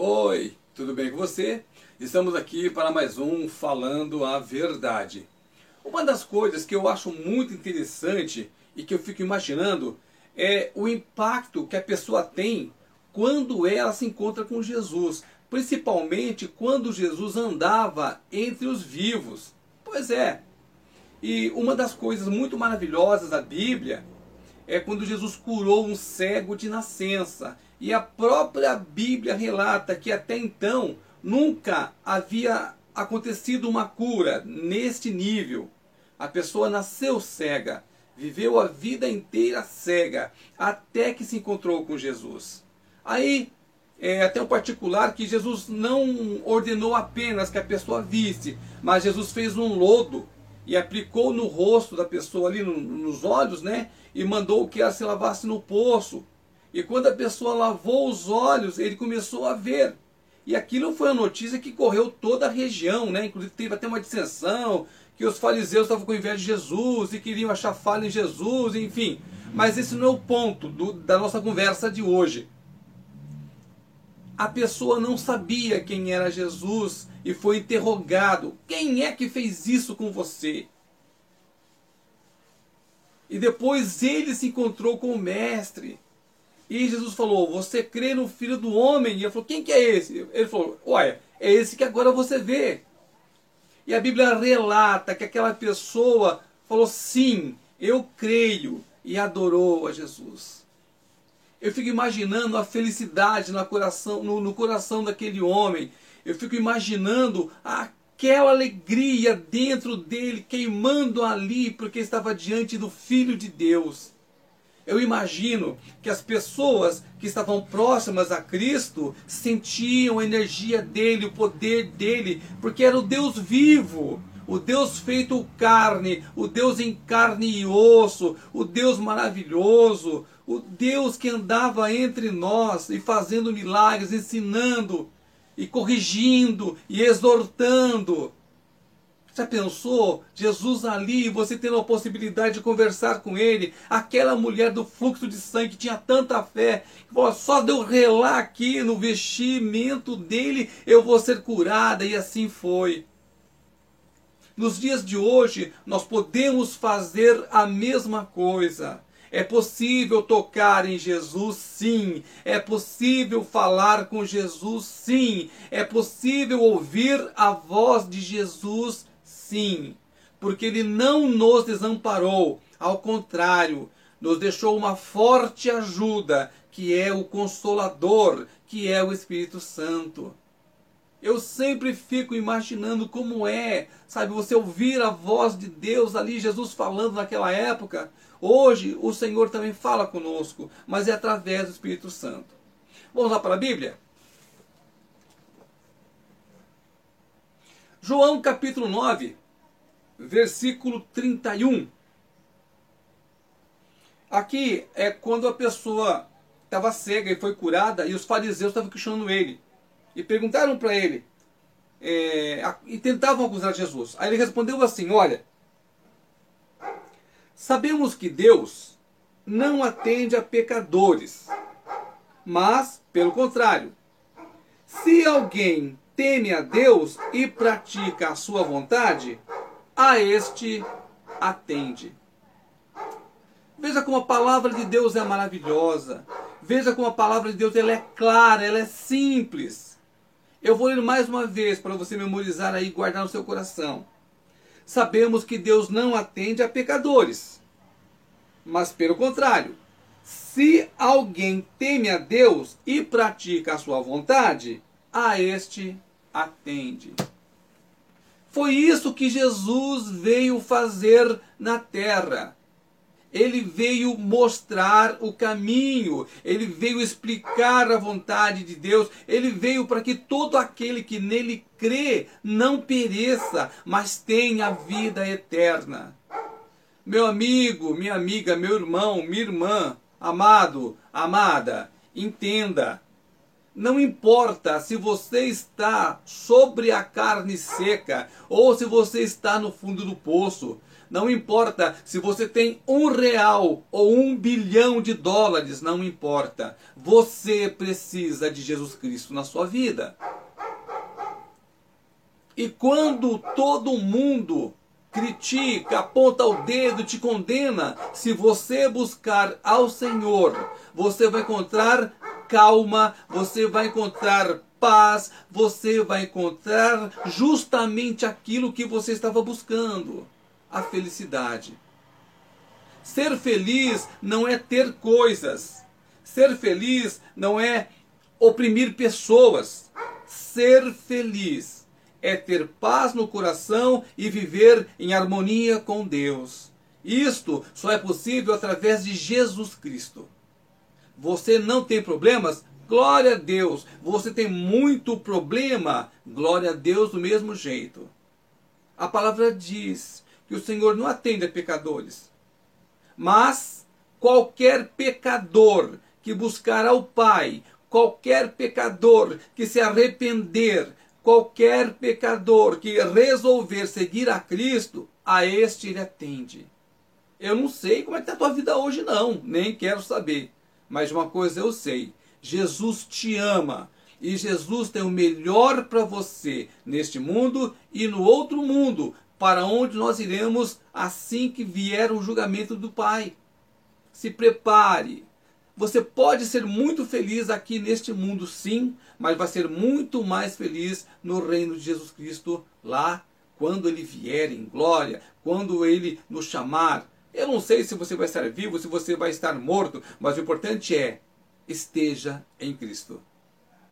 Oi, tudo bem com você? Estamos aqui para mais um Falando a Verdade. Uma das coisas que eu acho muito interessante e que eu fico imaginando é o impacto que a pessoa tem quando ela se encontra com Jesus, principalmente quando Jesus andava entre os vivos. Pois é. E uma das coisas muito maravilhosas da Bíblia é quando Jesus curou um cego de nascença. E a própria Bíblia relata que até então nunca havia acontecido uma cura neste nível. A pessoa nasceu cega, viveu a vida inteira cega, até que se encontrou com Jesus. Aí, é até um particular que Jesus não ordenou apenas que a pessoa visse, mas Jesus fez um lodo e aplicou no rosto da pessoa ali, no, nos olhos, né? E mandou que ela se lavasse no poço. E quando a pessoa lavou os olhos, ele começou a ver. E aquilo foi a notícia que correu toda a região, né? Inclusive teve até uma dissensão, que os fariseus estavam com inveja de Jesus e queriam achar falha em Jesus, enfim. Mas esse não é o ponto do, da nossa conversa de hoje. A pessoa não sabia quem era Jesus e foi interrogado: quem é que fez isso com você? E depois ele se encontrou com o mestre. E Jesus falou: Você crê no filho do homem? E ele falou: Quem que é esse? Ele falou: Olha, é esse que agora você vê. E a Bíblia relata que aquela pessoa falou: Sim, eu creio. E adorou a Jesus. Eu fico imaginando a felicidade no coração, no, no coração daquele homem eu fico imaginando aquela alegria dentro dele, queimando ali, porque estava diante do Filho de Deus. Eu imagino que as pessoas que estavam próximas a Cristo sentiam a energia dele, o poder dele, porque era o Deus vivo, o Deus feito carne, o Deus em carne e osso, o Deus maravilhoso, o Deus que andava entre nós e fazendo milagres, ensinando e corrigindo e exortando. Já pensou? Jesus ali, você tendo a possibilidade de conversar com ele, aquela mulher do fluxo de sangue que tinha tanta fé, só de eu relar aqui no vestimento dele, eu vou ser curada, e assim foi. Nos dias de hoje, nós podemos fazer a mesma coisa. É possível tocar em Jesus, sim. É possível falar com Jesus, sim. É possível ouvir a voz de Jesus, sim. Porque Ele não nos desamparou. Ao contrário, nos deixou uma forte ajuda, que é o Consolador, que é o Espírito Santo. Eu sempre fico imaginando como é, sabe, você ouvir a voz de Deus ali, Jesus falando naquela época. Hoje o Senhor também fala conosco, mas é através do Espírito Santo. Vamos lá para a Bíblia? João capítulo 9, versículo 31. Aqui é quando a pessoa estava cega e foi curada e os fariseus estavam questionando ele. E perguntaram para ele, é, e tentavam acusar Jesus. Aí ele respondeu assim: Olha, Sabemos que Deus não atende a pecadores, mas, pelo contrário, se alguém teme a Deus e pratica a sua vontade, a este atende. Veja como a palavra de Deus é maravilhosa. Veja como a palavra de Deus ela é clara, ela é simples. Eu vou ler mais uma vez para você memorizar aí e guardar no seu coração sabemos que Deus não atende a pecadores. Mas pelo contrário, se alguém teme a Deus e pratica a sua vontade, a este atende. Foi isso que Jesus veio fazer na terra ele veio mostrar o caminho, ele veio explicar a vontade de Deus, ele veio para que todo aquele que nele crê não pereça, mas tenha vida eterna. Meu amigo, minha amiga, meu irmão, minha irmã, amado, amada, entenda. Não importa se você está sobre a carne seca ou se você está no fundo do poço. Não importa se você tem um real ou um bilhão de dólares, não importa. Você precisa de Jesus Cristo na sua vida. E quando todo mundo critica, aponta o dedo, te condena, se você buscar ao Senhor, você vai encontrar calma, você vai encontrar paz, você vai encontrar justamente aquilo que você estava buscando a felicidade. Ser feliz não é ter coisas. Ser feliz não é oprimir pessoas. Ser feliz é ter paz no coração e viver em harmonia com Deus. Isto só é possível através de Jesus Cristo. Você não tem problemas? Glória a Deus. Você tem muito problema? Glória a Deus do mesmo jeito. A palavra diz que o Senhor não atende a pecadores. Mas qualquer pecador que buscar ao Pai, qualquer pecador que se arrepender, qualquer pecador que resolver seguir a Cristo, a este ele atende. Eu não sei como é que está a tua vida hoje, não, nem quero saber. Mas uma coisa eu sei: Jesus te ama. E Jesus tem o melhor para você neste mundo e no outro mundo, para onde nós iremos assim que vier o julgamento do Pai. Se prepare. Você pode ser muito feliz aqui neste mundo, sim, mas vai ser muito mais feliz no reino de Jesus Cristo lá, quando ele vier em glória, quando ele nos chamar. Eu não sei se você vai estar vivo, se você vai estar morto, mas o importante é esteja em Cristo.